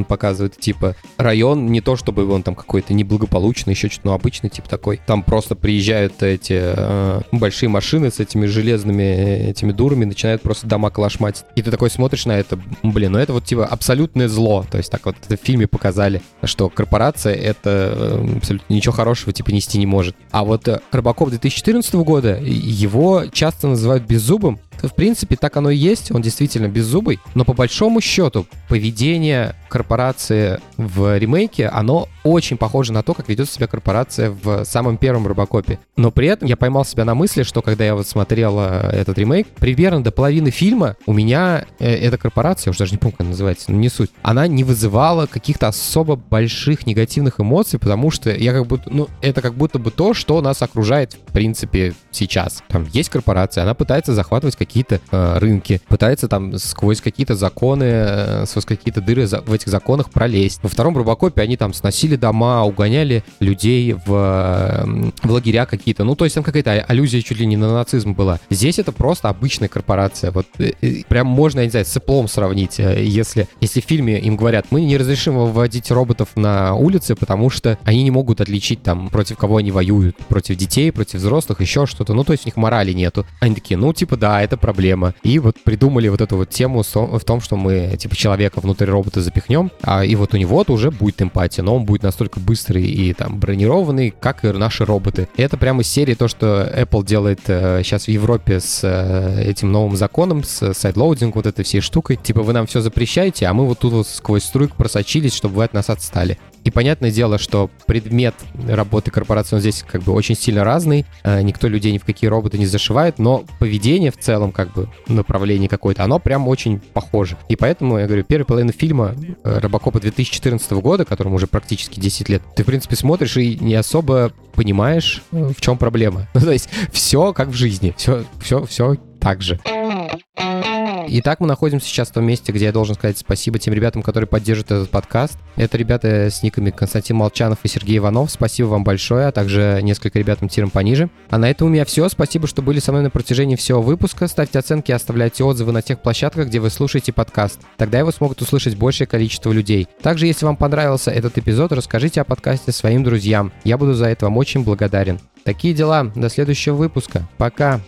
показывают, типа район не то чтобы он там какой-то неблагополучный, еще что-то, ну обычный типа такой. Там просто приезжают эти э, большие машины с этими железными э, этими дурами, начинают просто дома калашматить. И ты такой смотришь на это, блин, ну это вот типа абсолютное зло. То есть так вот это в фильме показали, что корпорация это э, абсолютно ничего хорошего типа нести не может. А вот э, Рыбаков 2014 года, его часто называют беззубым, в принципе, так оно и есть, он действительно беззубый, но по большому счету поведение корпорации в ремейке, оно очень похоже на то, как ведет себя корпорация в самом первом Робокопе. Но при этом я поймал себя на мысли, что когда я вот смотрел э, этот ремейк, примерно до половины фильма у меня э, эта корпорация, я уже даже не помню, как она называется, но не суть, она не вызывала каких-то особо больших негативных эмоций, потому что я как будто, ну, это как будто бы то, что нас окружает, в принципе, сейчас. Там есть корпорация, она пытается захватывать какие-то э, рынки, пытается там сквозь какие-то законы, э, сквозь какие-то дыры за, в этих законах пролезть. Во втором Робокопе они там сносили дом,а угоняли людей в, в лагеря какие-то. Ну, то есть там какая-то аллюзия чуть ли не на нацизм была. Здесь это просто обычная корпорация. Вот э, э, прям можно, я не знаю, с Apple сравнить. Э, если, если в фильме им говорят, мы не разрешим выводить роботов на улице, потому что они не могут отличить там, против кого они воюют. Против детей, против взрослых, еще что-то. Ну, то есть у них морали нету. Они такие, ну, типа, да, это проблема. И вот придумали вот эту вот тему в том, что мы, типа, человека внутри робота запихнем, а, и вот у него уже будет эмпатия, но он будет настолько быстрый и там бронированный, как и наши роботы. И это прямо из серии то, что Apple делает э, сейчас в Европе с э, этим новым законом, с sideloading, вот этой всей штукой. Типа вы нам все запрещаете, а мы вот тут вот сквозь струйку просочились, чтобы вы от нас отстали. И понятное дело, что предмет работы корпорации он здесь как бы очень сильно разный. Э, никто людей ни в какие роботы не зашивает, но поведение в целом, как бы направление какое-то, оно прям очень похоже. И поэтому, я говорю, первая половина фильма э, Робокопа 2014 года, которому уже практически 10 лет, ты, в принципе, смотришь и не особо понимаешь, э, в чем проблема. [LAUGHS] Ну, то есть все как в жизни, все, все, все так же. Итак, мы находимся сейчас в том месте, где я должен сказать спасибо тем ребятам, которые поддерживают этот подкаст. Это ребята с никами Константин Молчанов и Сергей Иванов. Спасибо вам большое, а также несколько ребятам тиром пониже. А на этом у меня все. Спасибо, что были со мной на протяжении всего выпуска. Ставьте оценки и оставляйте отзывы на тех площадках, где вы слушаете подкаст. Тогда его смогут услышать большее количество людей. Также, если вам понравился этот эпизод, расскажите о подкасте своим друзьям. Я буду за это вам очень благодарен. Такие дела. До следующего выпуска. Пока.